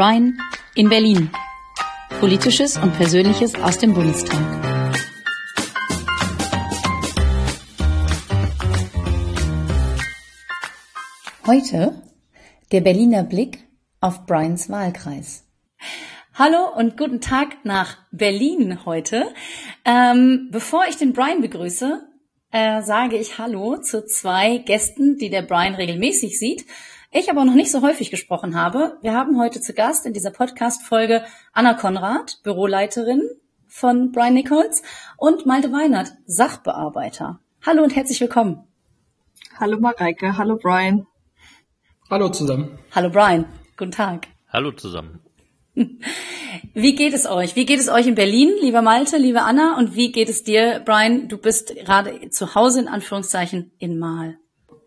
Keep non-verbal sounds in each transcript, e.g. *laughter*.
Brian in Berlin. Politisches und Persönliches aus dem Bundestag. Heute der Berliner Blick auf Brians Wahlkreis. Hallo und guten Tag nach Berlin heute. Ähm, bevor ich den Brian begrüße, äh, sage ich Hallo zu zwei Gästen, die der Brian regelmäßig sieht. Ich aber noch nicht so häufig gesprochen habe. Wir haben heute zu Gast in dieser Podcast-Folge Anna Konrad, Büroleiterin von Brian Nichols und Malte Weinert, Sachbearbeiter. Hallo und herzlich willkommen. Hallo Mareike, hallo Brian. Hallo zusammen. Hallo Brian, guten Tag. Hallo zusammen. Wie geht es euch? Wie geht es euch in Berlin, lieber Malte, liebe Anna? Und wie geht es dir, Brian? Du bist gerade zu Hause in Anführungszeichen in Mal.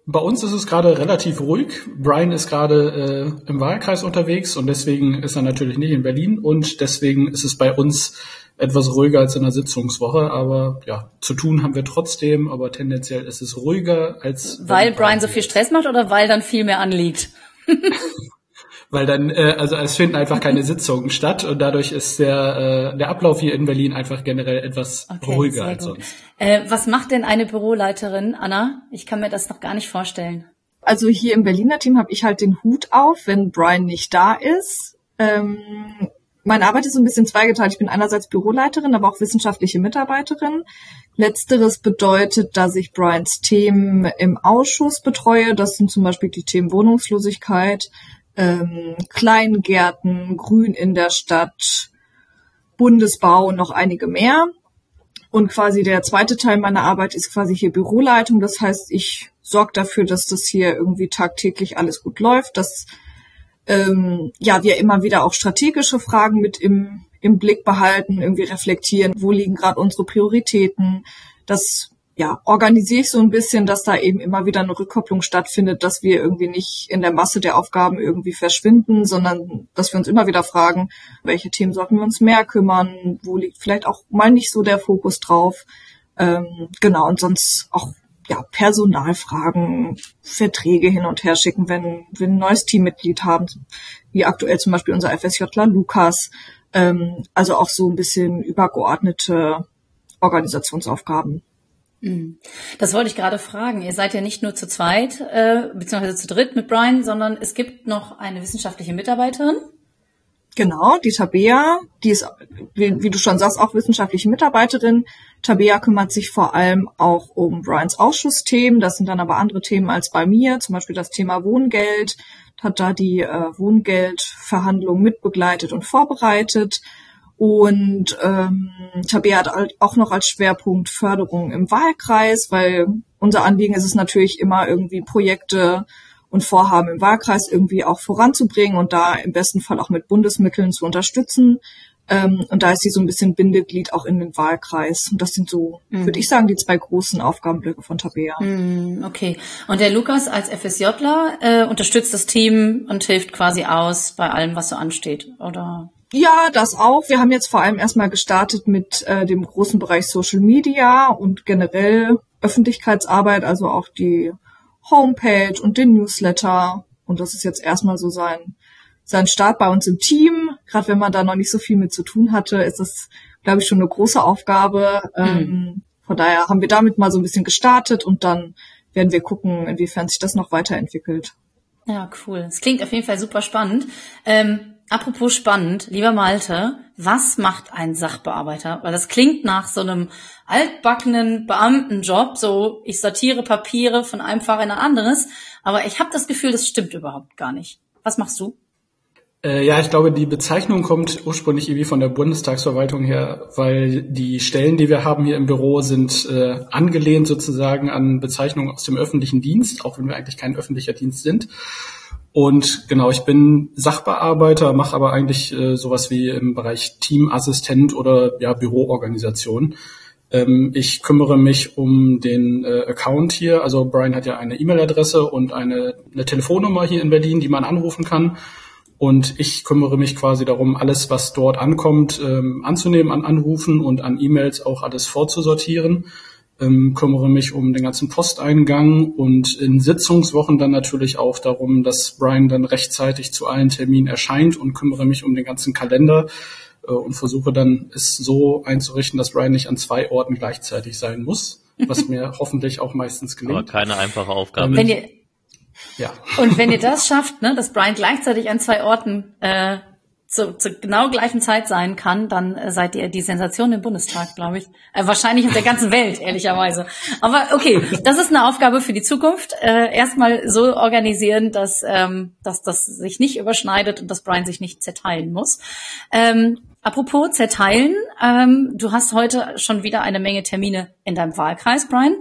Bei uns ist es gerade relativ ruhig. Brian ist gerade äh, im Wahlkreis unterwegs und deswegen ist er natürlich nicht in Berlin und deswegen ist es bei uns etwas ruhiger als in der Sitzungswoche. Aber ja, zu tun haben wir trotzdem, aber tendenziell ist es ruhiger als. Weil Brian so viel Stress macht oder weil dann viel mehr anliegt? *laughs* weil dann, äh, also es finden einfach keine *laughs* Sitzungen statt und dadurch ist der, äh, der Ablauf hier in Berlin einfach generell etwas okay, ruhiger als sonst. Äh, was macht denn eine Büroleiterin, Anna? Ich kann mir das noch gar nicht vorstellen. Also hier im Berliner Team habe ich halt den Hut auf, wenn Brian nicht da ist. Ähm, meine Arbeit ist so ein bisschen zweigeteilt. Ich bin einerseits Büroleiterin, aber auch wissenschaftliche Mitarbeiterin. Letzteres bedeutet, dass ich Brians Themen im Ausschuss betreue. Das sind zum Beispiel die Themen Wohnungslosigkeit, ähm, Kleingärten, Grün in der Stadt, Bundesbau und noch einige mehr. Und quasi der zweite Teil meiner Arbeit ist quasi hier Büroleitung. Das heißt, ich sorge dafür, dass das hier irgendwie tagtäglich alles gut läuft, dass ähm, ja wir immer wieder auch strategische Fragen mit im, im Blick behalten, irgendwie reflektieren, wo liegen gerade unsere Prioritäten, dass ja, organisiere ich so ein bisschen, dass da eben immer wieder eine Rückkopplung stattfindet, dass wir irgendwie nicht in der Masse der Aufgaben irgendwie verschwinden, sondern dass wir uns immer wieder fragen, welche Themen sollten wir uns mehr kümmern, wo liegt vielleicht auch mal nicht so der Fokus drauf. Ähm, genau, und sonst auch ja, Personalfragen, Verträge hin und her schicken, wenn wir ein neues Teammitglied haben, wie aktuell zum Beispiel unser FSJler Lukas. Ähm, also auch so ein bisschen übergeordnete Organisationsaufgaben. Mhm. Das wollte ich gerade fragen. Ihr seid ja nicht nur zu zweit, äh, beziehungsweise zu dritt mit Brian, sondern es gibt noch eine wissenschaftliche Mitarbeiterin. Genau, die Tabea, die ist, wie, wie, du schon sagst, auch wissenschaftliche Mitarbeiterin. Tabea kümmert sich vor allem auch um Brians Ausschussthemen. Das sind dann aber andere Themen als bei mir, zum Beispiel das Thema Wohngeld. Hat da die äh, Wohngeldverhandlungen mitbegleitet und vorbereitet. Und ähm, Tabea hat halt auch noch als Schwerpunkt Förderung im Wahlkreis, weil unser Anliegen ist es natürlich immer irgendwie Projekte und Vorhaben im Wahlkreis irgendwie auch voranzubringen und da im besten Fall auch mit Bundesmitteln zu unterstützen. Ähm, und da ist sie so ein bisschen Bindeglied auch in den Wahlkreis. Und das sind so, mhm. würde ich sagen, die zwei großen Aufgabenblöcke von Tabea. Mhm, okay. Und der Lukas als FSJler äh, unterstützt das Team und hilft quasi aus bei allem, was so ansteht, oder? Ja, das auch. Wir haben jetzt vor allem erstmal gestartet mit äh, dem großen Bereich Social Media und generell Öffentlichkeitsarbeit, also auch die Homepage und den Newsletter. Und das ist jetzt erstmal so sein, sein Start bei uns im Team. Gerade wenn man da noch nicht so viel mit zu tun hatte, ist das, glaube ich, schon eine große Aufgabe. Mhm. Ähm, von daher haben wir damit mal so ein bisschen gestartet und dann werden wir gucken, inwiefern sich das noch weiterentwickelt. Ja, cool. Es klingt auf jeden Fall super spannend. Ähm Apropos spannend, lieber Malte, was macht ein Sachbearbeiter? Weil das klingt nach so einem altbackenen Beamtenjob, so ich sortiere Papiere von einem Fach in ein anderes, aber ich habe das Gefühl, das stimmt überhaupt gar nicht. Was machst du? Äh, ja, ich glaube, die Bezeichnung kommt ursprünglich irgendwie von der Bundestagsverwaltung her, weil die Stellen, die wir haben hier im Büro, sind äh, angelehnt sozusagen an Bezeichnungen aus dem öffentlichen Dienst, auch wenn wir eigentlich kein öffentlicher Dienst sind. Und genau, ich bin Sachbearbeiter, mache aber eigentlich äh, sowas wie im Bereich Teamassistent oder ja, Büroorganisation. Ähm, ich kümmere mich um den äh, Account hier. Also Brian hat ja eine E-Mail-Adresse und eine, eine Telefonnummer hier in Berlin, die man anrufen kann. Und ich kümmere mich quasi darum, alles, was dort ankommt, ähm, anzunehmen an Anrufen und an E-Mails auch alles vorzusortieren. Ähm, kümmere mich um den ganzen Posteingang und in Sitzungswochen dann natürlich auch darum, dass Brian dann rechtzeitig zu allen Terminen erscheint und kümmere mich um den ganzen Kalender äh, und versuche dann es so einzurichten, dass Brian nicht an zwei Orten gleichzeitig sein muss, was *laughs* mir hoffentlich auch meistens gelingt. Aber keine einfache Aufgabe. Ähm, wenn ihr, ja. Und wenn ihr das schafft, ne, dass Brian gleichzeitig an zwei Orten äh, zu, zur genau gleichen Zeit sein kann, dann äh, seid ihr die Sensation im Bundestag, glaube ich. Äh, wahrscheinlich auf der ganzen Welt, *laughs* ehrlicherweise. Aber okay, das ist eine Aufgabe für die Zukunft. Äh, erstmal so organisieren, dass, ähm, dass das sich nicht überschneidet und dass Brian sich nicht zerteilen muss. Ähm, apropos zerteilen, ähm, du hast heute schon wieder eine Menge Termine in deinem Wahlkreis, Brian.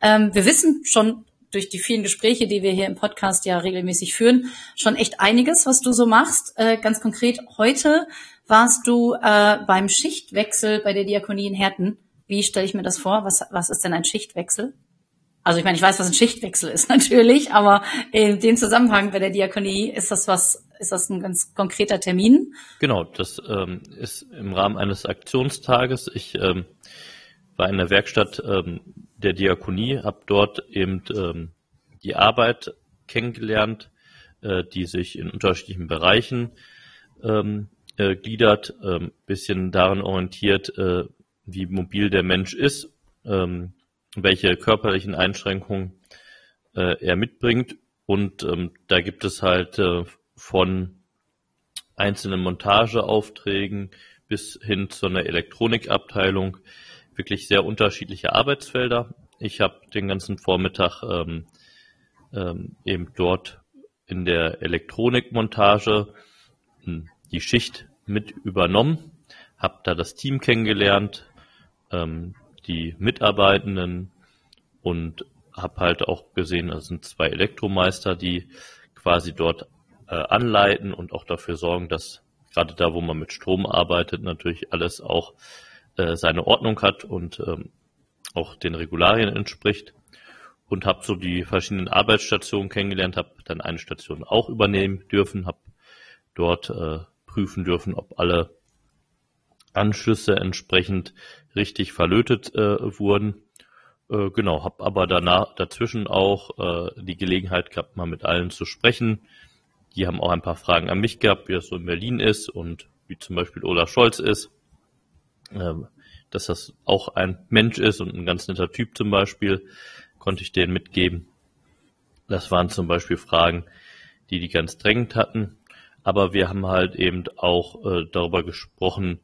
Ähm, wir wissen schon durch die vielen Gespräche, die wir hier im Podcast ja regelmäßig führen, schon echt einiges, was du so machst. Äh, ganz konkret, heute warst du äh, beim Schichtwechsel bei der Diakonie in Herten. Wie stelle ich mir das vor? Was, was ist denn ein Schichtwechsel? Also ich meine, ich weiß, was ein Schichtwechsel ist *laughs* natürlich, aber in dem Zusammenhang bei der Diakonie ist das was, ist das ein ganz konkreter Termin? Genau, das ähm, ist im Rahmen eines Aktionstages. Ich ähm, war in der Werkstatt ähm, der Diakonie, habe dort eben ähm, die Arbeit kennengelernt, äh, die sich in unterschiedlichen Bereichen ähm, äh, gliedert, ähm, bisschen daran orientiert, äh, wie mobil der Mensch ist, ähm, welche körperlichen Einschränkungen äh, er mitbringt. Und ähm, da gibt es halt äh, von einzelnen Montageaufträgen bis hin zu einer Elektronikabteilung wirklich sehr unterschiedliche Arbeitsfelder. Ich habe den ganzen Vormittag ähm, ähm, eben dort in der Elektronikmontage hm, die Schicht mit übernommen, habe da das Team kennengelernt, ähm, die Mitarbeitenden und habe halt auch gesehen, es sind zwei Elektromeister, die quasi dort äh, anleiten und auch dafür sorgen, dass gerade da, wo man mit Strom arbeitet, natürlich alles auch äh, seine Ordnung hat und ähm, auch den Regularien entspricht und habe so die verschiedenen Arbeitsstationen kennengelernt, habe dann eine Station auch übernehmen dürfen, habe dort äh, prüfen dürfen, ob alle Anschlüsse entsprechend richtig verlötet äh, wurden. Äh, genau, habe aber danach dazwischen auch äh, die Gelegenheit gehabt, mal mit allen zu sprechen. Die haben auch ein paar Fragen an mich gehabt, wie das so in Berlin ist und wie zum Beispiel Olaf Scholz ist. Ähm, dass das auch ein Mensch ist und ein ganz netter Typ zum Beispiel, konnte ich denen mitgeben. Das waren zum Beispiel Fragen, die die ganz drängend hatten. Aber wir haben halt eben auch äh, darüber gesprochen,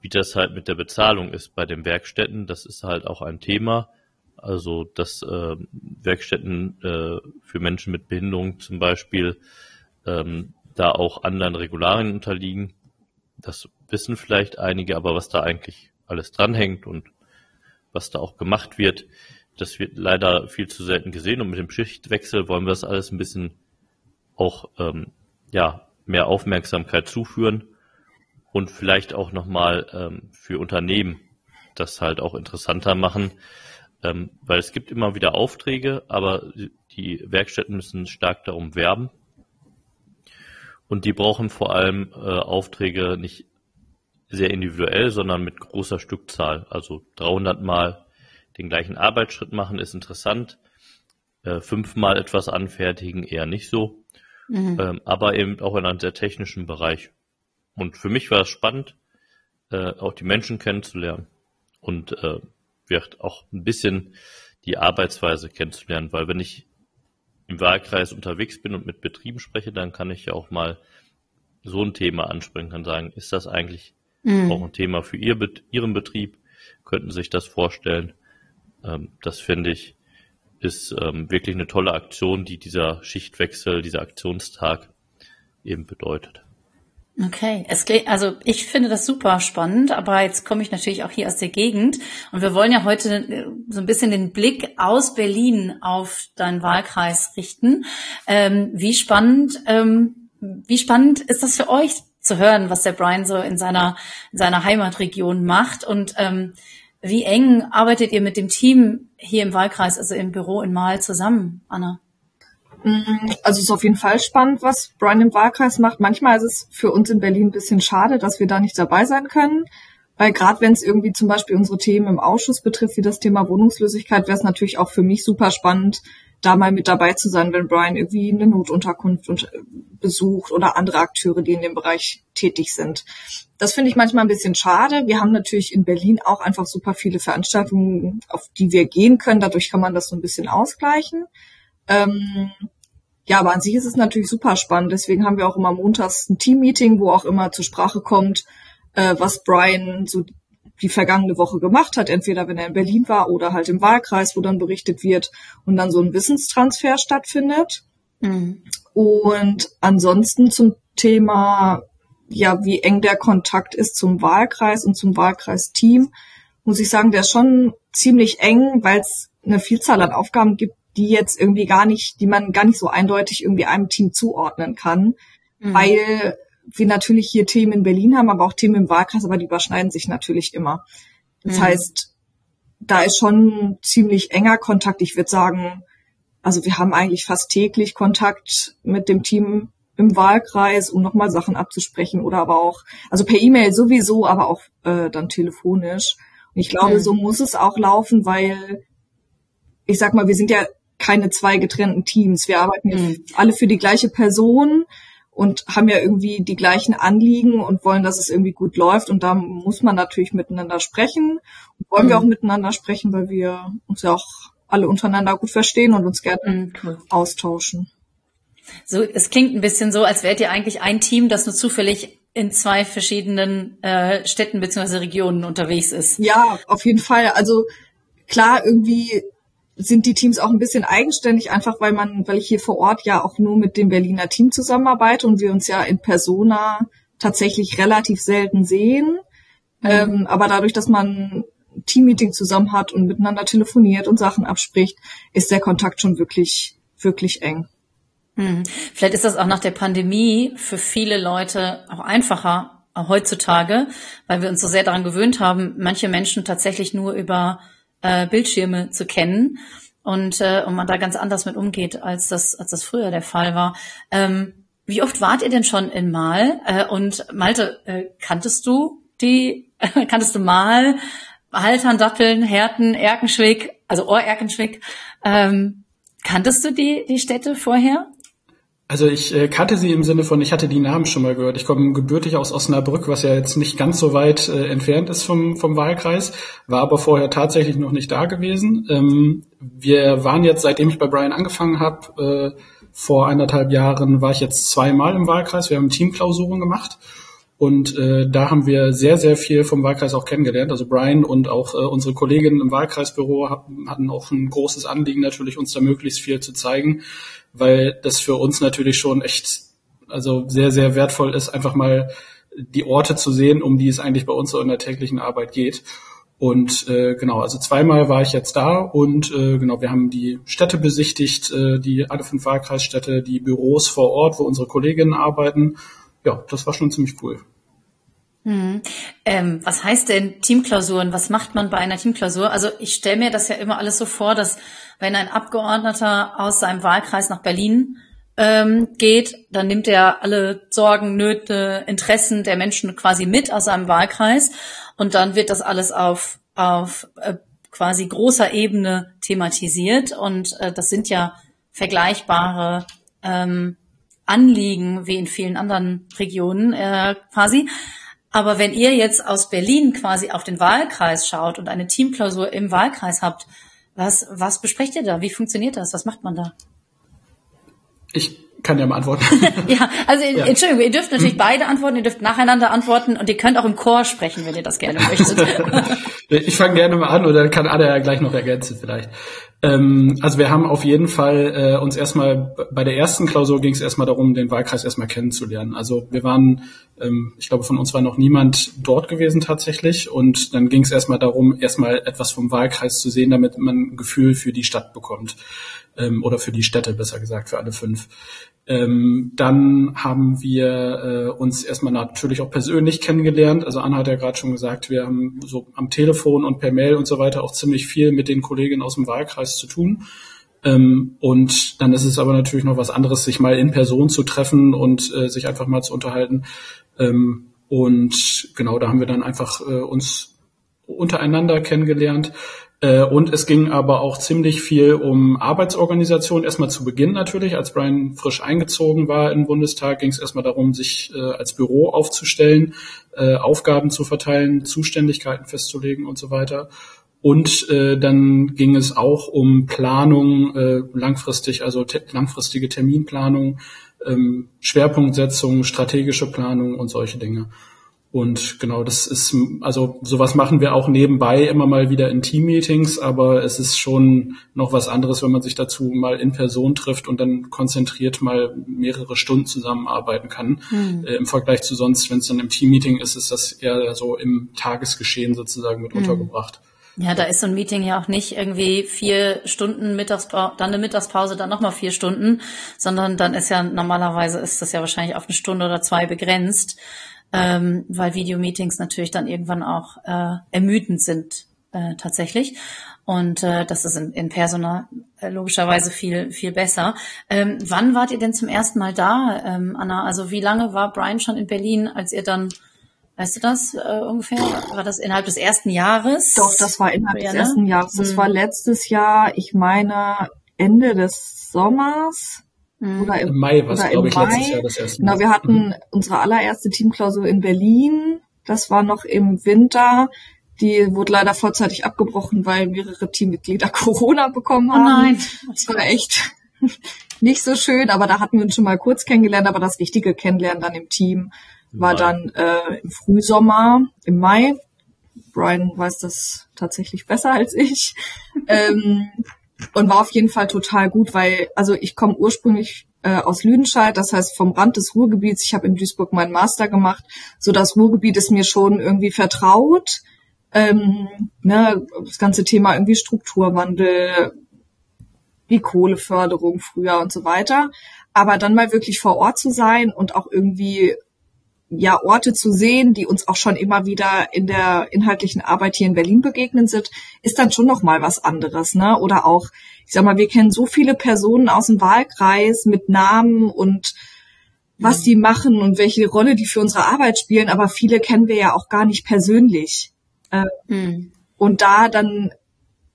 wie das halt mit der Bezahlung ist bei den Werkstätten. Das ist halt auch ein Thema. Also, dass äh, Werkstätten äh, für Menschen mit Behinderung zum Beispiel ähm, da auch anderen Regularien unterliegen. Das wissen vielleicht einige, aber was da eigentlich alles dranhängt und was da auch gemacht wird, das wird leider viel zu selten gesehen. Und mit dem Schichtwechsel wollen wir das alles ein bisschen auch ähm, ja mehr Aufmerksamkeit zuführen und vielleicht auch nochmal ähm, für Unternehmen das halt auch interessanter machen, ähm, weil es gibt immer wieder Aufträge, aber die Werkstätten müssen stark darum werben und die brauchen vor allem äh, Aufträge nicht sehr individuell, sondern mit großer Stückzahl. Also 300 Mal den gleichen Arbeitsschritt machen ist interessant. Äh, fünfmal etwas anfertigen eher nicht so. Mhm. Ähm, aber eben auch in einem sehr technischen Bereich. Und für mich war es spannend, äh, auch die Menschen kennenzulernen und äh, wird auch ein bisschen die Arbeitsweise kennenzulernen, weil wenn ich im Wahlkreis unterwegs bin und mit Betrieben spreche, dann kann ich ja auch mal so ein Thema ansprechen, kann sagen, ist das eigentlich Mhm. Auch ein Thema für ihr, Ihren Betrieb. Könnten sich das vorstellen. Ähm, das finde ich ist ähm, wirklich eine tolle Aktion, die dieser Schichtwechsel, dieser Aktionstag eben bedeutet. Okay, es also ich finde das super spannend, aber jetzt komme ich natürlich auch hier aus der Gegend und wir wollen ja heute äh, so ein bisschen den Blick aus Berlin auf deinen Wahlkreis richten. Ähm, wie spannend, ähm, wie spannend ist das für euch, zu hören, was der Brian so in seiner, in seiner Heimatregion macht. Und ähm, wie eng arbeitet ihr mit dem Team hier im Wahlkreis, also im Büro in Mahl zusammen, Anna? Mm, also es ist auf jeden Fall spannend, was Brian im Wahlkreis macht. Manchmal ist es für uns in Berlin ein bisschen schade, dass wir da nicht dabei sein können, Weil gerade wenn es irgendwie zum Beispiel unsere Themen im Ausschuss betrifft, wie das Thema Wohnungslosigkeit, wäre es natürlich auch für mich super spannend, da mal mit dabei zu sein, wenn Brian irgendwie eine Notunterkunft und, äh, besucht oder andere Akteure, die in dem Bereich tätig sind. Das finde ich manchmal ein bisschen schade. Wir haben natürlich in Berlin auch einfach super viele Veranstaltungen, auf die wir gehen können. Dadurch kann man das so ein bisschen ausgleichen. Ähm, ja, aber an sich ist es natürlich super spannend. Deswegen haben wir auch immer montags ein Team-Meeting, wo auch immer zur Sprache kommt, äh, was Brian so die vergangene Woche gemacht hat, entweder wenn er in Berlin war oder halt im Wahlkreis, wo dann berichtet wird und dann so ein Wissenstransfer stattfindet. Mhm. Und ansonsten zum Thema, ja, wie eng der Kontakt ist zum Wahlkreis und zum Wahlkreisteam, muss ich sagen, der ist schon ziemlich eng, weil es eine Vielzahl an Aufgaben gibt, die jetzt irgendwie gar nicht, die man gar nicht so eindeutig irgendwie einem Team zuordnen kann, mhm. weil wir natürlich hier Themen in Berlin haben, aber auch Themen im Wahlkreis, aber die überschneiden sich natürlich immer. Das mhm. heißt, da ist schon ziemlich enger Kontakt. Ich würde sagen, also wir haben eigentlich fast täglich Kontakt mit dem Team im Wahlkreis, um nochmal Sachen abzusprechen oder aber auch, also per E-Mail sowieso, aber auch äh, dann telefonisch. Und ich glaube, mhm. so muss es auch laufen, weil ich sag mal, wir sind ja keine zwei getrennten Teams. Wir arbeiten mhm. alle für die gleiche Person und haben ja irgendwie die gleichen Anliegen und wollen, dass es irgendwie gut läuft. Und da muss man natürlich miteinander sprechen. Und wollen mhm. wir auch miteinander sprechen, weil wir uns ja auch alle untereinander gut verstehen und uns gerne mhm, cool. austauschen. So, es klingt ein bisschen so, als wärt ihr eigentlich ein Team, das nur zufällig in zwei verschiedenen äh, Städten bzw. Regionen unterwegs ist. Ja, auf jeden Fall. Also klar, irgendwie sind die Teams auch ein bisschen eigenständig, einfach weil man, weil ich hier vor Ort ja auch nur mit dem Berliner Team zusammenarbeite und wir uns ja in Persona tatsächlich relativ selten sehen. Mhm. Ähm, aber dadurch, dass man Teammeeting zusammen hat und miteinander telefoniert und Sachen abspricht, ist der Kontakt schon wirklich, wirklich eng. Mhm. Vielleicht ist das auch nach der Pandemie für viele Leute auch einfacher heutzutage, weil wir uns so sehr daran gewöhnt haben, manche Menschen tatsächlich nur über äh, Bildschirme zu kennen und, äh, und man da ganz anders mit umgeht, als das, als das früher der Fall war. Ähm, wie oft wart ihr denn schon in Mal? Äh, und Malte, äh, kanntest du die, *laughs* kanntest du Mal, Haltern, Datteln, Herten, Erkenschwick, also Ohr-Erkenschwick, ähm, kanntest du die, die Städte vorher? Also ich äh, kannte sie im Sinne von, ich hatte die Namen schon mal gehört. Ich komme gebürtig aus Osnabrück, was ja jetzt nicht ganz so weit äh, entfernt ist vom, vom Wahlkreis, war aber vorher tatsächlich noch nicht da gewesen. Ähm, wir waren jetzt, seitdem ich bei Brian angefangen habe, äh, vor eineinhalb Jahren war ich jetzt zweimal im Wahlkreis. Wir haben Teamklausuren gemacht und äh, da haben wir sehr, sehr viel vom Wahlkreis auch kennengelernt. Also Brian und auch äh, unsere Kolleginnen im Wahlkreisbüro hatten auch ein großes Anliegen, natürlich uns da möglichst viel zu zeigen weil das für uns natürlich schon echt, also sehr, sehr wertvoll ist, einfach mal die Orte zu sehen, um die es eigentlich bei uns so in der täglichen Arbeit geht. Und äh, genau, also zweimal war ich jetzt da und äh, genau, wir haben die Städte besichtigt, äh, die alle fünf Wahlkreisstädte, die Büros vor Ort, wo unsere Kolleginnen arbeiten. Ja, das war schon ziemlich cool. Hm. Ähm, was heißt denn Teamklausuren? Was macht man bei einer Teamklausur? Also ich stelle mir das ja immer alles so vor, dass wenn ein Abgeordneter aus seinem Wahlkreis nach Berlin ähm, geht, dann nimmt er alle Sorgen, Nöte, Interessen der Menschen quasi mit aus seinem Wahlkreis und dann wird das alles auf, auf äh, quasi großer Ebene thematisiert und äh, das sind ja vergleichbare ähm, Anliegen wie in vielen anderen Regionen äh, quasi. Aber wenn ihr jetzt aus Berlin quasi auf den Wahlkreis schaut und eine Teamklausur im Wahlkreis habt, was, was besprecht ihr da? Wie funktioniert das? Was macht man da? Ich kann ja mal antworten. *laughs* ja, also ja. Entschuldigung, ihr dürft natürlich hm. beide antworten, ihr dürft nacheinander antworten und ihr könnt auch im Chor sprechen, wenn ihr das gerne möchtet. *laughs* ich fange gerne mal an oder kann Ada ja gleich noch ergänzen vielleicht. Ähm, also wir haben auf jeden Fall äh, uns erstmal, bei der ersten Klausur ging es erstmal darum, den Wahlkreis erstmal kennenzulernen. Also wir waren, ähm, ich glaube, von uns war noch niemand dort gewesen tatsächlich. Und dann ging es erstmal darum, erstmal etwas vom Wahlkreis zu sehen, damit man ein Gefühl für die Stadt bekommt. Ähm, oder für die Städte, besser gesagt, für alle fünf. Ähm, dann haben wir äh, uns erstmal natürlich auch persönlich kennengelernt. Also Anna hat ja gerade schon gesagt, wir haben so am Telefon und per Mail und so weiter auch ziemlich viel mit den Kolleginnen aus dem Wahlkreis zu tun. Ähm, und dann ist es aber natürlich noch was anderes, sich mal in Person zu treffen und äh, sich einfach mal zu unterhalten. Ähm, Und genau, da haben wir dann einfach äh, uns untereinander kennengelernt. Äh, und es ging aber auch ziemlich viel um Arbeitsorganisation. Erstmal zu Beginn natürlich, als Brian frisch eingezogen war im Bundestag, ging es erstmal darum, sich äh, als Büro aufzustellen, äh, Aufgaben zu verteilen, Zuständigkeiten festzulegen und so weiter. Und äh, dann ging es auch um Planung langfristig, also te langfristige Terminplanung, ähm, Schwerpunktsetzung, strategische Planung und solche Dinge. Und genau, das ist, also sowas machen wir auch nebenbei immer mal wieder in Teammeetings, aber es ist schon noch was anderes, wenn man sich dazu mal in Person trifft und dann konzentriert mal mehrere Stunden zusammenarbeiten kann. Mhm. Äh, Im Vergleich zu sonst, wenn es dann im Teammeeting ist, ist das eher so im Tagesgeschehen sozusagen mit mhm. untergebracht. Ja, da ist so ein Meeting ja auch nicht irgendwie vier Stunden Mittagspause, dann eine Mittagspause, dann nochmal vier Stunden, sondern dann ist ja normalerweise ist das ja wahrscheinlich auf eine Stunde oder zwei begrenzt ähm, weil Videomeetings natürlich dann irgendwann auch äh, ermüdend sind äh, tatsächlich. Und äh, das ist in, in Persona äh, logischerweise viel, viel besser. Ähm, wann wart ihr denn zum ersten Mal da, ähm, Anna? Also wie lange war Brian schon in Berlin, als ihr dann, weißt du das äh, ungefähr? War das innerhalb des ersten Jahres? Doch, das war innerhalb ja, des ersten Jahres. Das hm. war letztes Jahr, ich meine, Ende des Sommers. Oder im, Im Mai war es, glaube ich, Mai. letztes Jahr das erste Mal. Genau, wir hatten mhm. unsere allererste Teamklausur in Berlin. Das war noch im Winter. Die wurde leider vorzeitig abgebrochen, weil mehrere Teammitglieder *laughs* Corona bekommen haben. Oh nein. Das war echt *laughs* nicht so schön, aber da hatten wir uns schon mal kurz kennengelernt, aber das richtige Kennenlernen dann im Team war Mai. dann äh, im Frühsommer, im Mai. Brian weiß das tatsächlich besser als ich. *laughs* ähm, und war auf jeden Fall total gut, weil also ich komme ursprünglich äh, aus Lüdenscheid, das heißt vom Rand des Ruhrgebiets. Ich habe in Duisburg meinen Master gemacht, so das Ruhrgebiet ist mir schon irgendwie vertraut. Ähm, ne, das ganze Thema irgendwie Strukturwandel, die Kohleförderung früher und so weiter. Aber dann mal wirklich vor Ort zu sein und auch irgendwie ja Orte zu sehen, die uns auch schon immer wieder in der inhaltlichen Arbeit hier in Berlin begegnen sind, ist dann schon noch mal was anderes, ne? Oder auch, ich sag mal, wir kennen so viele Personen aus dem Wahlkreis mit Namen und was die machen und welche Rolle die für unsere Arbeit spielen, aber viele kennen wir ja auch gar nicht persönlich. Äh, mhm. Und da dann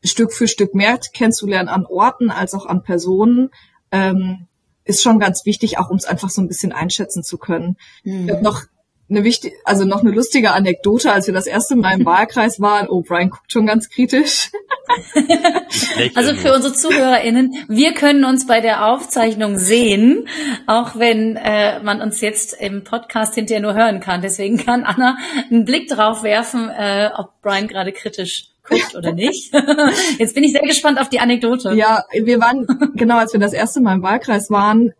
Stück für Stück mehr kennenzulernen an Orten als auch an Personen, ähm, ist schon ganz wichtig, auch um es einfach so ein bisschen einschätzen zu können. Mhm. Ich habe noch eine wichtige, also noch eine lustige Anekdote, als wir das erste Mal im *laughs* Wahlkreis waren. Oh, Brian guckt schon ganz kritisch. also für unsere ZuhörerInnen, wir können uns bei der Aufzeichnung sehen, auch wenn äh, man uns jetzt im Podcast hinterher nur hören kann. Deswegen kann Anna einen Blick drauf werfen, äh, ob Brian gerade kritisch guckt oder nicht. *laughs* Jetzt bin ich sehr gespannt auf die Anekdote. Ja, wir waren, genau, als wir das erste Mal im Wahlkreis waren,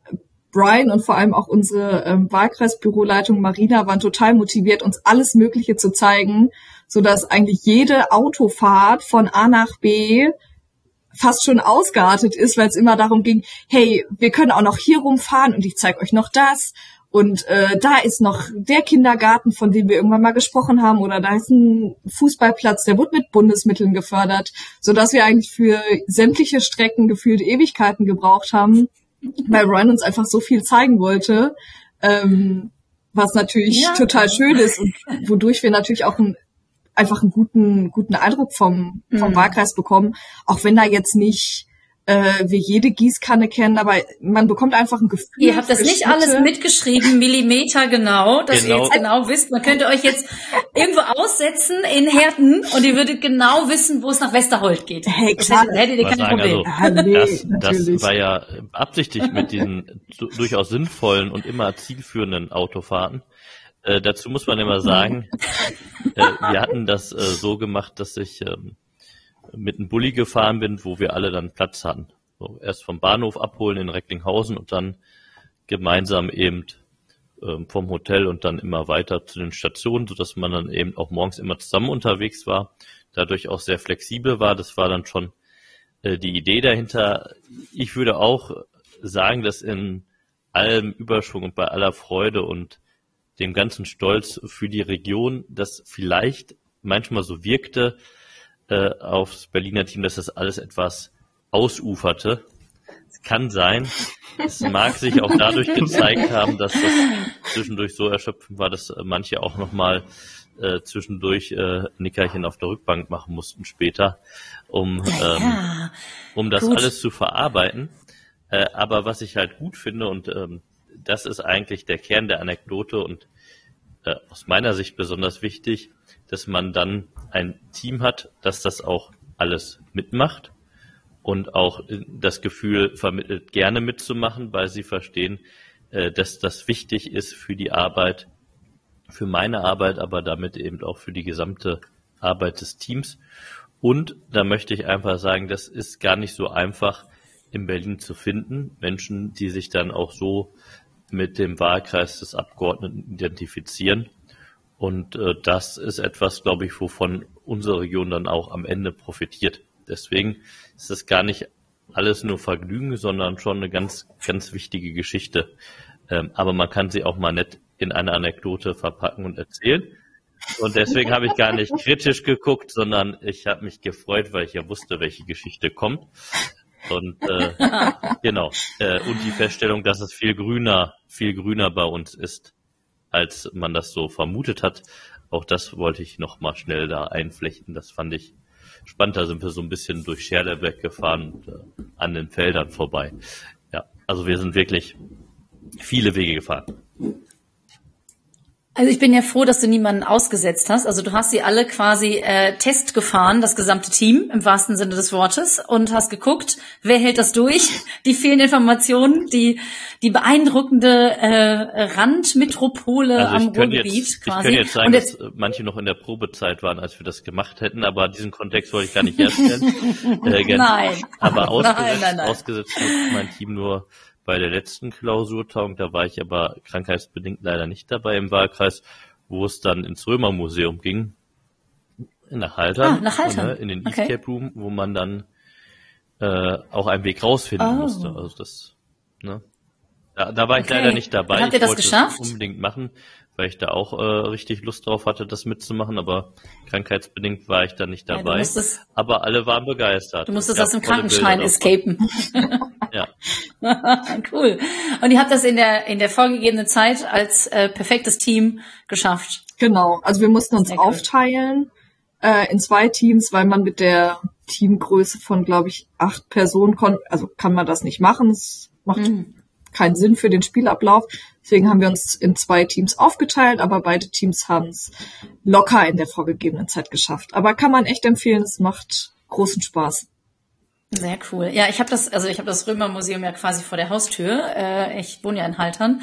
Brian und vor allem auch unsere ähm, Wahlkreisbüroleitung Marina waren total motiviert, uns alles Mögliche zu zeigen, so dass eigentlich jede Autofahrt von A nach B fast schon ausgeartet ist, weil es immer darum ging, hey, wir können auch noch hier rumfahren und ich zeige euch noch das und äh, da ist noch der Kindergarten, von dem wir irgendwann mal gesprochen haben, oder da ist ein Fußballplatz, der wird mit Bundesmitteln gefördert, so dass wir eigentlich für sämtliche Strecken gefühlt Ewigkeiten gebraucht haben, weil Ryan uns einfach so viel zeigen wollte, ähm, was natürlich ja. total schön ist und wodurch wir natürlich auch ein, einfach einen guten guten Eindruck vom vom mhm. Wahlkreis bekommen, auch wenn da jetzt nicht äh, wir jede Gießkanne kennen, aber man bekommt einfach ein Gefühl. Ihr habt das nicht alles mitgeschrieben, Millimeter genau, dass genau. ihr jetzt genau wisst. Man könnte euch jetzt irgendwo aussetzen in Herten und ihr würdet genau wissen, wo es nach Westerholt geht. Hey, klar. Das hättet ihr kein Problem. Also, ah, nee, das, das, war ja absichtlich mit diesen durchaus sinnvollen und immer zielführenden Autofahrten. Äh, dazu muss man immer sagen, äh, wir hatten das äh, so gemacht, dass ich ähm, mit einem Bulli gefahren bin, wo wir alle dann Platz hatten. So, erst vom Bahnhof abholen in Recklinghausen und dann gemeinsam eben ähm, vom Hotel und dann immer weiter zu den Stationen, so dass man dann eben auch morgens immer zusammen unterwegs war, dadurch auch sehr flexibel war. Das war dann schon äh, die Idee dahinter. Ich würde auch sagen, dass in allem Überschwung und bei aller Freude und dem ganzen Stolz für die Region, das vielleicht manchmal so wirkte, äh, aufs Berliner Team, dass das alles etwas ausuferte. kann sein. Es mag sich auch dadurch *laughs* gezeigt haben, dass das zwischendurch so erschöpfend war, dass manche auch nochmal äh, zwischendurch äh, Nickerchen auf der Rückbank machen mussten später, um, ja, ähm, um das gut. alles zu verarbeiten. Äh, aber was ich halt gut finde und ähm, das ist eigentlich der Kern der Anekdote und äh, aus meiner Sicht besonders wichtig, dass man dann ein Team hat, das das auch alles mitmacht und auch das Gefühl vermittelt, gerne mitzumachen, weil sie verstehen, äh, dass das wichtig ist für die Arbeit, für meine Arbeit, aber damit eben auch für die gesamte Arbeit des Teams. Und da möchte ich einfach sagen, das ist gar nicht so einfach in Berlin zu finden. Menschen, die sich dann auch so mit dem Wahlkreis des Abgeordneten identifizieren. Und äh, das ist etwas, glaube ich, wovon unsere Region dann auch am Ende profitiert. Deswegen ist es gar nicht alles nur Vergnügen, sondern schon eine ganz, ganz wichtige Geschichte. Ähm, aber man kann sie auch mal nett in eine Anekdote verpacken und erzählen. Und deswegen habe ich gar nicht *laughs* kritisch geguckt, sondern ich habe mich gefreut, weil ich ja wusste, welche Geschichte kommt. Und äh, *laughs* genau. Äh, und die Feststellung, dass es viel grüner, viel grüner bei uns ist, als man das so vermutet hat. Auch das wollte ich noch mal schnell da einflechten. Das fand ich spannend. Da sind wir so ein bisschen durch Scherlebeck gefahren und äh, an den Feldern vorbei. Ja, also wir sind wirklich viele Wege gefahren. Also ich bin ja froh, dass du niemanden ausgesetzt hast. Also du hast sie alle quasi äh, Test gefahren, das gesamte Team im wahrsten Sinne des Wortes, und hast geguckt, wer hält das durch? Die vielen Informationen, die die beeindruckende äh, Randmetropole also am Ruhrgebiet jetzt, quasi. Ich könnte jetzt sagen, jetzt, dass manche noch in der Probezeit waren, als wir das gemacht hätten, aber diesen Kontext wollte ich gar nicht herstellen. *laughs* äh, nein. Aber *laughs* ausgesetzt, nein, nein, nein. ausgesetzt mein Team nur bei der letzten Klausurtagung, da war ich aber krankheitsbedingt leider nicht dabei im Wahlkreis, wo es dann ins Römermuseum ging, nach Haltern, ah, nach Haltern. Ne, in den okay. Escape Room, wo man dann äh, auch einen Weg rausfinden oh. musste. Also das, ne? Da, da war ich okay. leider nicht dabei. Habt ihr das geschafft? unbedingt machen, weil ich da auch äh, richtig Lust drauf hatte, das mitzumachen, aber krankheitsbedingt war ich da nicht dabei. Ja, aber alle waren begeistert. Du musstest aus dem Krankenschein escapen. ja. *laughs* cool. Und ihr habt das in der in der vorgegebenen Zeit als äh, perfektes Team geschafft. Genau. Also wir mussten uns Sehr aufteilen äh, in zwei Teams, weil man mit der Teamgröße von, glaube ich, acht Personen kon also kann man das nicht machen. Es macht mhm keinen Sinn für den Spielablauf. Deswegen haben wir uns in zwei Teams aufgeteilt, aber beide Teams haben es locker in der vorgegebenen Zeit geschafft. Aber kann man echt empfehlen, es macht großen Spaß. Sehr cool. Ja, ich habe das, also ich habe das Römermuseum ja quasi vor der Haustür. Äh, ich wohne ja in Haltern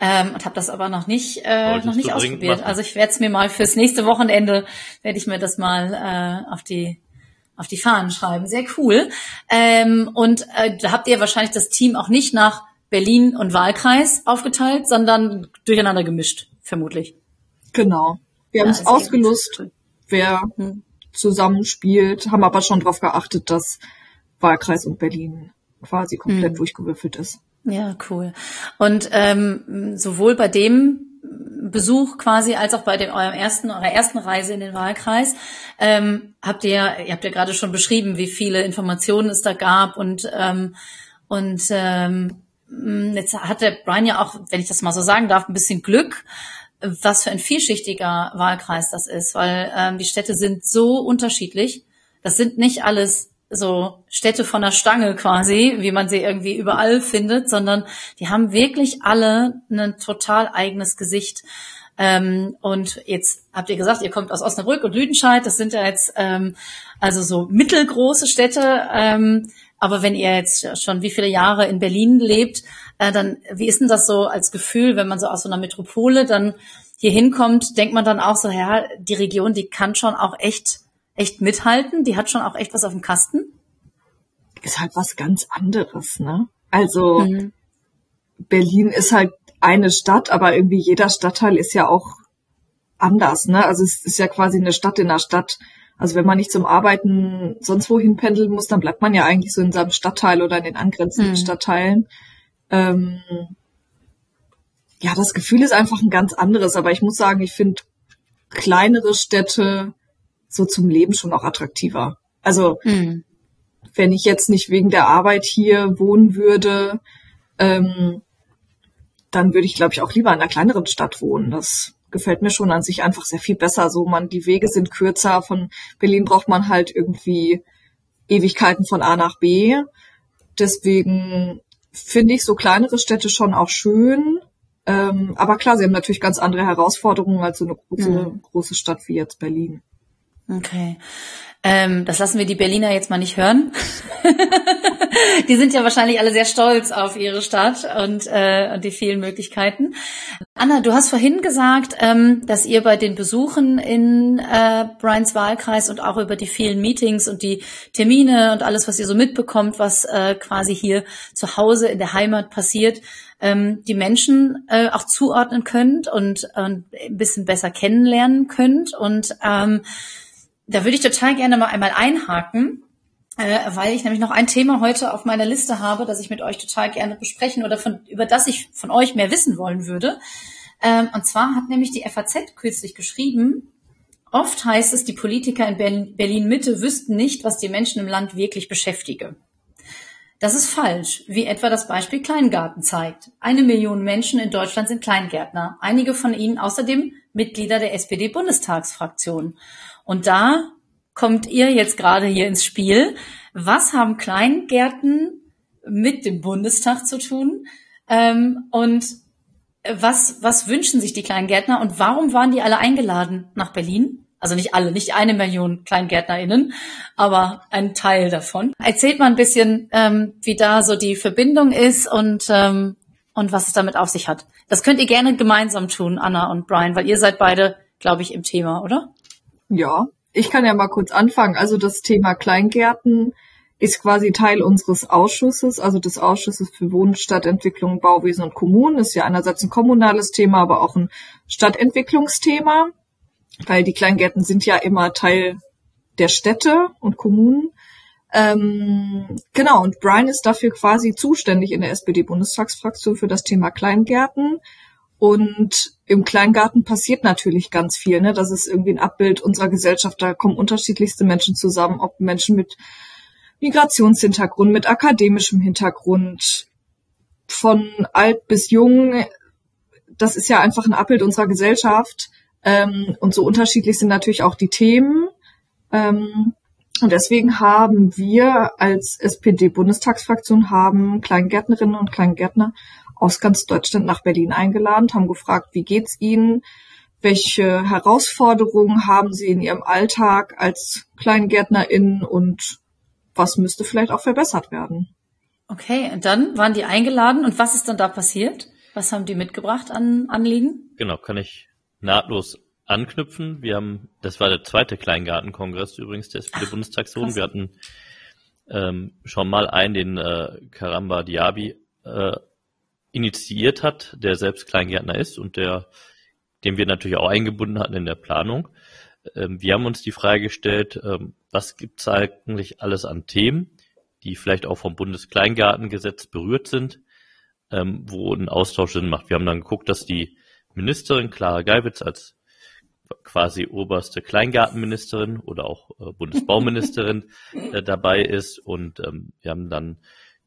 ähm, und habe das aber noch nicht, äh, noch nicht ausprobiert. Also ich werde es mir mal fürs nächste Wochenende werde ich mir das mal äh, auf die auf die Fahnen schreiben. Sehr cool. Ähm, und äh, da habt ihr wahrscheinlich das Team auch nicht nach Berlin und Wahlkreis aufgeteilt, sondern durcheinander gemischt, vermutlich. Genau. Wir ja, haben es ausgelost, wer hm. zusammenspielt, haben aber schon darauf geachtet, dass Wahlkreis und Berlin quasi komplett hm. durchgewürfelt ist. Ja, cool. Und ähm, sowohl bei dem Besuch quasi als auch bei dem eurem ersten eurer ersten Reise in den Wahlkreis ähm, habt ihr ihr habt ja gerade schon beschrieben, wie viele Informationen es da gab und ähm, und ähm, hm, jetzt hat der Brian ja auch, wenn ich das mal so sagen darf, ein bisschen Glück, was für ein vielschichtiger Wahlkreis das ist, weil ähm, die Städte sind so unterschiedlich. Das sind nicht alles so Städte von der Stange quasi, wie man sie irgendwie überall findet, sondern die haben wirklich alle ein total eigenes Gesicht. Ähm, und jetzt habt ihr gesagt, ihr kommt aus Osnabrück und Lüdenscheid. Das sind ja jetzt ähm, also so mittelgroße Städte. Ähm, aber wenn ihr jetzt schon wie viele Jahre in Berlin lebt, äh, dann wie ist denn das so als Gefühl, wenn man so aus so einer Metropole dann hier hinkommt, denkt man dann auch so, ja, die Region, die kann schon auch echt, echt mithalten, die hat schon auch echt was auf dem Kasten? Ist halt was ganz anderes, ne? Also mhm. Berlin ist halt eine Stadt, aber irgendwie jeder Stadtteil ist ja auch anders, ne? Also es ist ja quasi eine Stadt in einer Stadt. Also wenn man nicht zum Arbeiten sonst wohin pendeln muss, dann bleibt man ja eigentlich so in seinem Stadtteil oder in den angrenzenden mhm. Stadtteilen. Ähm, ja, das Gefühl ist einfach ein ganz anderes. Aber ich muss sagen, ich finde kleinere Städte so zum Leben schon auch attraktiver. Also mhm. wenn ich jetzt nicht wegen der Arbeit hier wohnen würde, ähm, dann würde ich, glaube ich, auch lieber in einer kleineren Stadt wohnen. Das gefällt mir schon an sich einfach sehr viel besser. So, man, die Wege sind kürzer. Von Berlin braucht man halt irgendwie Ewigkeiten von A nach B. Deswegen finde ich so kleinere Städte schon auch schön. Ähm, aber klar, sie haben natürlich ganz andere Herausforderungen als so eine große, mhm. große Stadt wie jetzt Berlin. Okay. Ähm, das lassen wir die Berliner jetzt mal nicht hören. *laughs* *laughs* die sind ja wahrscheinlich alle sehr stolz auf ihre Stadt und, äh, und die vielen Möglichkeiten. Anna, du hast vorhin gesagt, ähm, dass ihr bei den Besuchen in äh, Brians Wahlkreis und auch über die vielen Meetings und die Termine und alles, was ihr so mitbekommt, was äh, quasi hier zu Hause in der Heimat passiert, ähm, die Menschen äh, auch zuordnen könnt und, und ein bisschen besser kennenlernen könnt. Und ähm, da würde ich total gerne mal einmal einhaken, weil ich nämlich noch ein Thema heute auf meiner Liste habe, das ich mit euch total gerne besprechen oder von, über das ich von euch mehr wissen wollen würde. Ähm, und zwar hat nämlich die FAZ kürzlich geschrieben, oft heißt es, die Politiker in Berlin Mitte wüssten nicht, was die Menschen im Land wirklich beschäftige. Das ist falsch, wie etwa das Beispiel Kleingarten zeigt. Eine Million Menschen in Deutschland sind Kleingärtner, einige von ihnen außerdem Mitglieder der SPD-Bundestagsfraktion. Und da kommt ihr jetzt gerade hier ins Spiel. Was haben Kleingärten mit dem Bundestag zu tun? Ähm, und was, was wünschen sich die Kleingärtner und warum waren die alle eingeladen nach Berlin? Also nicht alle, nicht eine Million KleingärtnerInnen, aber ein Teil davon. Erzählt mal ein bisschen, ähm, wie da so die Verbindung ist und, ähm, und was es damit auf sich hat. Das könnt ihr gerne gemeinsam tun, Anna und Brian, weil ihr seid beide, glaube ich, im Thema, oder? Ja, ich kann ja mal kurz anfangen. Also das Thema Kleingärten ist quasi Teil unseres Ausschusses, also des Ausschusses für Wohnen, Stadtentwicklung, Bauwesen und Kommunen. Ist ja einerseits ein kommunales Thema, aber auch ein Stadtentwicklungsthema, weil die Kleingärten sind ja immer Teil der Städte und Kommunen. Ähm, genau, und Brian ist dafür quasi zuständig in der SPD-Bundestagsfraktion für das Thema Kleingärten. Und im Kleingarten passiert natürlich ganz viel. Ne? Das ist irgendwie ein Abbild unserer Gesellschaft. Da kommen unterschiedlichste Menschen zusammen, ob Menschen mit Migrationshintergrund, mit akademischem Hintergrund, von alt bis jung. Das ist ja einfach ein Abbild unserer Gesellschaft. Ähm, und so unterschiedlich sind natürlich auch die Themen. Ähm, und deswegen haben wir als SPD-Bundestagsfraktion haben Kleingärtnerinnen und Kleingärtner aus ganz Deutschland nach Berlin eingeladen, haben gefragt, wie geht's Ihnen? Welche Herausforderungen haben Sie in Ihrem Alltag als KleingärtnerInnen und was müsste vielleicht auch verbessert werden? Okay, und dann waren die eingeladen und was ist dann da passiert? Was haben die mitgebracht an Anliegen? Genau, kann ich nahtlos anknüpfen. Wir haben, das war der zweite Kleingartenkongress übrigens der SPD-Bundestagsrunden. Wir hatten ähm, schon mal einen, den äh, Karamba Diaby äh, initiiert hat, der selbst Kleingärtner ist und der, den wir natürlich auch eingebunden hatten in der Planung. Ähm, wir haben uns die Frage gestellt, ähm, was gibt's eigentlich alles an Themen, die vielleicht auch vom Bundeskleingartengesetz berührt sind, ähm, wo ein Austausch Sinn macht. Wir haben dann geguckt, dass die Ministerin Clara Geibitz als quasi oberste Kleingartenministerin oder auch äh, Bundesbauministerin *laughs* äh, dabei ist und wir haben dann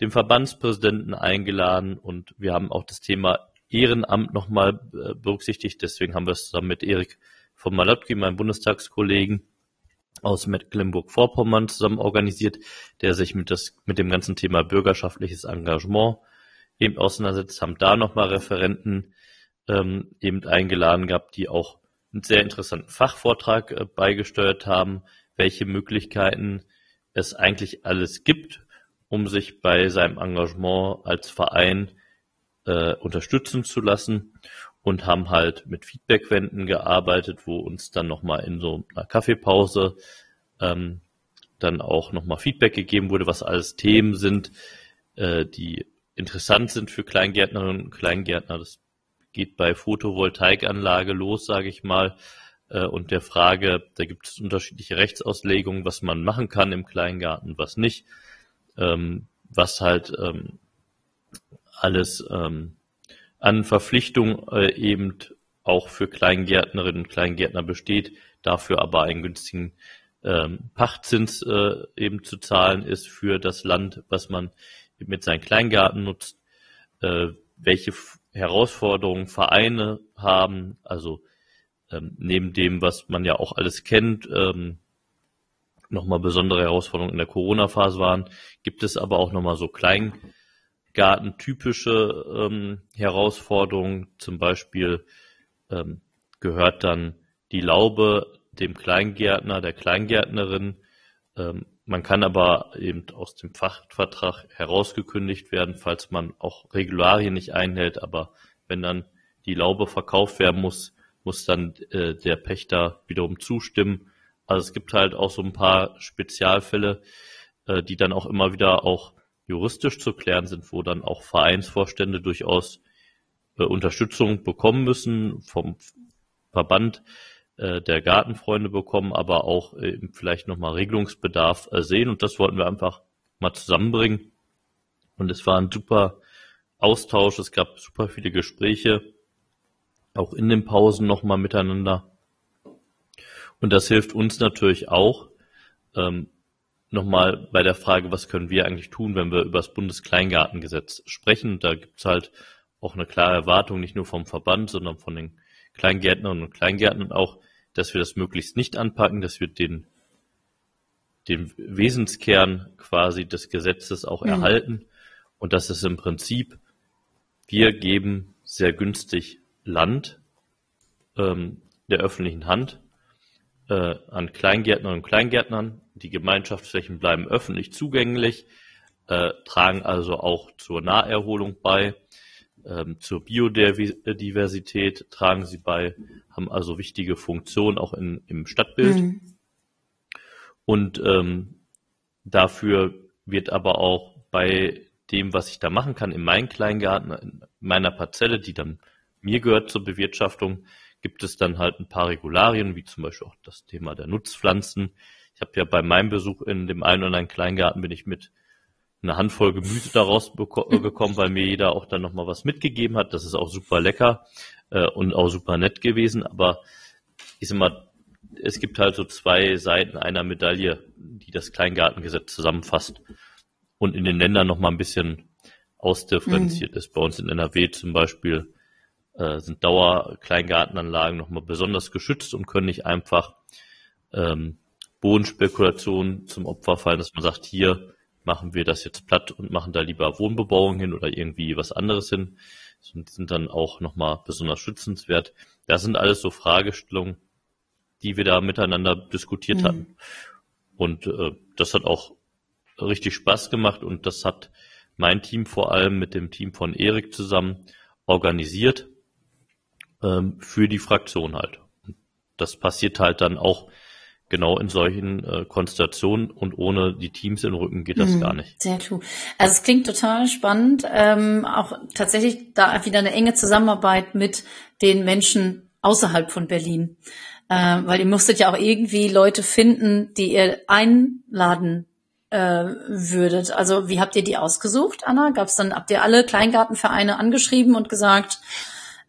den Verbandspräsidenten eingeladen und wir haben auch das Thema Ehrenamt nochmal äh, berücksichtigt. Deswegen haben wir es zusammen mit Erik von Malotki, meinem Bundestagskollegen aus Mecklenburg-Vorpommern zusammen organisiert, der sich mit, das, mit dem ganzen Thema bürgerschaftliches Engagement eben auseinandersetzt, haben da nochmal Referenten ähm, eben eingeladen gehabt, die auch einen sehr interessanten Fachvortrag äh, beigesteuert haben, welche Möglichkeiten es eigentlich alles gibt, um sich bei seinem Engagement als Verein äh, unterstützen zu lassen und haben halt mit Feedbackwänden gearbeitet, wo uns dann nochmal in so einer Kaffeepause ähm, dann auch nochmal Feedback gegeben wurde, was alles Themen sind, äh, die interessant sind für Kleingärtnerinnen und Kleingärtner. Das geht bei Photovoltaikanlage los, sage ich mal, äh, und der Frage, da gibt es unterschiedliche Rechtsauslegungen, was man machen kann im Kleingarten, was nicht ähm, was halt ähm, alles ähm, an Verpflichtung äh, eben auch für Kleingärtnerinnen und Kleingärtner besteht, dafür aber einen günstigen ähm, Pachtzins äh, eben zu zahlen ist für das Land, was man mit seinen Kleingarten nutzt, äh, welche Herausforderungen Vereine haben, also ähm, neben dem, was man ja auch alles kennt, ähm, nochmal besondere Herausforderungen in der Corona-Phase waren, gibt es aber auch nochmal so Kleingarten-typische ähm, Herausforderungen. Zum Beispiel ähm, gehört dann die Laube dem Kleingärtner, der Kleingärtnerin. Ähm, man kann aber eben aus dem Fachvertrag herausgekündigt werden, falls man auch Regularien nicht einhält. Aber wenn dann die Laube verkauft werden muss, muss dann äh, der Pächter wiederum zustimmen. Also es gibt halt auch so ein paar Spezialfälle, äh, die dann auch immer wieder auch juristisch zu klären sind, wo dann auch Vereinsvorstände durchaus äh, Unterstützung bekommen müssen vom Verband äh, der Gartenfreunde bekommen, aber auch äh, vielleicht nochmal Regelungsbedarf äh, sehen. Und das wollten wir einfach mal zusammenbringen. Und es war ein super Austausch, es gab super viele Gespräche, auch in den Pausen nochmal miteinander. Und das hilft uns natürlich auch, ähm, nochmal bei der Frage, was können wir eigentlich tun, wenn wir über das Bundeskleingartengesetz sprechen. Da gibt es halt auch eine klare Erwartung, nicht nur vom Verband, sondern von den Kleingärtnerinnen und Kleingärtnern auch, dass wir das möglichst nicht anpacken, dass wir den, den Wesenskern quasi des Gesetzes auch mhm. erhalten. Und das ist im Prinzip, wir geben sehr günstig Land ähm, der öffentlichen Hand äh, an Kleingärtnerinnen und Kleingärtnern. Die Gemeinschaftsflächen bleiben öffentlich zugänglich, äh, tragen also auch zur Naherholung bei. Ähm, zur Biodiversität tragen sie bei, haben also wichtige Funktionen auch in, im Stadtbild. Mhm. Und ähm, dafür wird aber auch bei dem, was ich da machen kann, in meinem Kleingarten, in meiner Parzelle, die dann mir gehört zur Bewirtschaftung, gibt es dann halt ein paar Regularien, wie zum Beispiel auch das Thema der Nutzpflanzen. Ich habe ja bei meinem Besuch in dem einen oder anderen Kleingarten bin ich mit eine Handvoll Gemüse daraus äh, bekommen, weil mir jeder auch dann nochmal was mitgegeben hat. Das ist auch super lecker äh, und auch super nett gewesen. Aber ich sag mal, es gibt halt so zwei Seiten einer Medaille, die das Kleingartengesetz zusammenfasst und in den Ländern nochmal ein bisschen ausdifferenziert mhm. ist. Bei uns in NRW zum Beispiel äh, sind Dauerkleingartenanlagen nochmal besonders geschützt und können nicht einfach ähm, Bodenspekulationen zum Opfer fallen, dass man sagt, hier machen wir das jetzt platt und machen da lieber Wohnbebauung hin oder irgendwie was anderes hin. Und sind dann auch nochmal besonders schützenswert. Das sind alles so Fragestellungen, die wir da miteinander diskutiert mhm. hatten. Und äh, das hat auch richtig Spaß gemacht und das hat mein Team vor allem mit dem Team von Erik zusammen organisiert ähm, für die Fraktion halt. Das passiert halt dann auch genau in solchen äh, Konstellationen und ohne die Teams im Rücken geht das mhm, gar nicht. Sehr cool. Also es klingt total spannend. Ähm, auch tatsächlich da wieder eine enge Zusammenarbeit mit den Menschen außerhalb von Berlin. Äh, weil ihr musstet ja auch irgendwie Leute finden, die ihr einladen äh, würdet. Also wie habt ihr die ausgesucht, Anna? Gab es dann, habt ihr alle Kleingartenvereine angeschrieben und gesagt,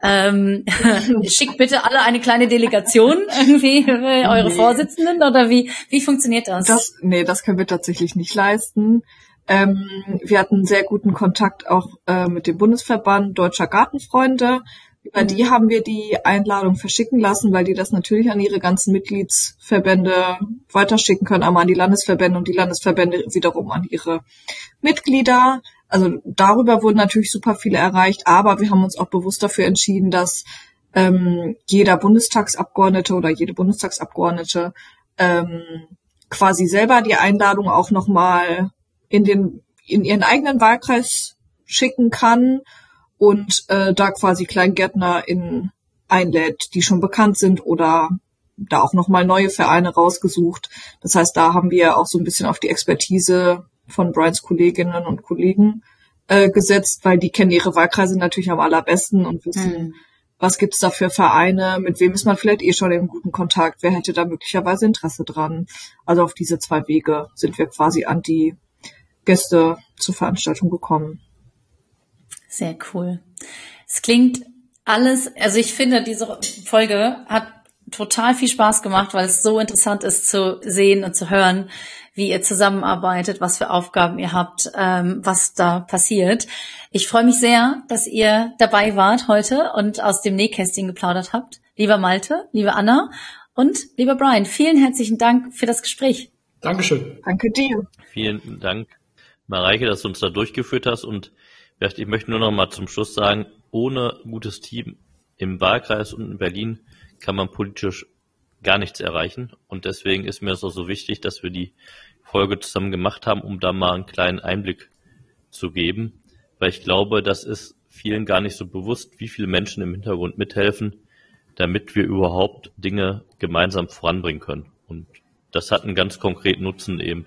ähm, *laughs* schickt bitte alle eine kleine Delegation irgendwie *laughs* eure nee. Vorsitzenden oder wie wie funktioniert das? Das nee, das können wir tatsächlich nicht leisten. Ähm, wir hatten sehr guten Kontakt auch äh, mit dem Bundesverband Deutscher Gartenfreunde. Über mhm. die haben wir die Einladung verschicken lassen, weil die das natürlich an ihre ganzen Mitgliedsverbände weiterschicken können, aber an die Landesverbände und die Landesverbände wiederum an ihre Mitglieder. Also darüber wurden natürlich super viele erreicht, aber wir haben uns auch bewusst dafür entschieden, dass ähm, jeder Bundestagsabgeordnete oder jede Bundestagsabgeordnete ähm, quasi selber die Einladung auch nochmal in den in ihren eigenen Wahlkreis schicken kann und äh, da quasi Kleingärtner in einlädt, die schon bekannt sind oder da auch nochmal neue Vereine rausgesucht. Das heißt, da haben wir auch so ein bisschen auf die Expertise von Brians Kolleginnen und Kollegen äh, gesetzt, weil die kennen ihre Wahlkreise natürlich am allerbesten und wissen, mhm. was gibt's da für Vereine, mit wem ist man vielleicht eh schon in guten Kontakt, wer hätte da möglicherweise Interesse dran. Also auf diese zwei Wege sind wir quasi an die Gäste zur Veranstaltung gekommen. Sehr cool. Es klingt alles, also ich finde, diese Folge hat total viel Spaß gemacht, weil es so interessant ist zu sehen und zu hören, wie ihr zusammenarbeitet, was für Aufgaben ihr habt, ähm, was da passiert. Ich freue mich sehr, dass ihr dabei wart heute und aus dem Nähkästchen geplaudert habt. Lieber Malte, liebe Anna und lieber Brian, vielen herzlichen Dank für das Gespräch. Dankeschön. Danke dir. Vielen Dank, Mareike, dass du uns da durchgeführt hast und ich möchte nur noch mal zum Schluss sagen, ohne gutes Team im Wahlkreis und in Berlin kann man politisch gar nichts erreichen. Und deswegen ist mir es auch so wichtig, dass wir die Folge zusammen gemacht haben, um da mal einen kleinen Einblick zu geben. Weil ich glaube, das ist vielen gar nicht so bewusst, wie viele Menschen im Hintergrund mithelfen, damit wir überhaupt Dinge gemeinsam voranbringen können. Und das hat einen ganz konkreten Nutzen eben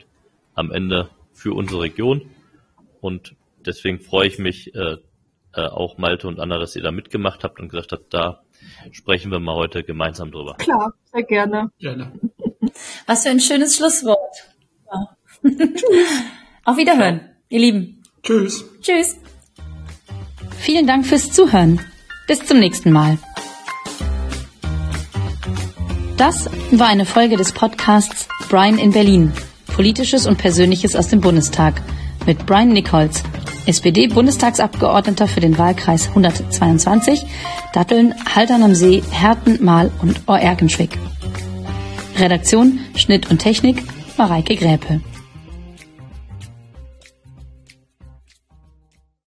am Ende für unsere Region. Und deswegen freue ich mich äh, äh, auch Malte und Anna, dass ihr da mitgemacht habt und gesagt habt, da sprechen wir mal heute gemeinsam drüber. Klar, sehr gerne. Gerne. *laughs* Was für ein schönes Schlusswort. Ja. Auf Wiederhören, ihr Lieben. Tschüss. Tschüss. Vielen Dank fürs Zuhören. Bis zum nächsten Mal. Das war eine Folge des Podcasts Brian in Berlin. Politisches und Persönliches aus dem Bundestag mit Brian Nichols, SPD-Bundestagsabgeordneter für den Wahlkreis 122, Datteln, Haltern am See, Herten, Mahl und Oerkenschwick. Redaktion, Schnitt und Technik, Mareike Gräpe.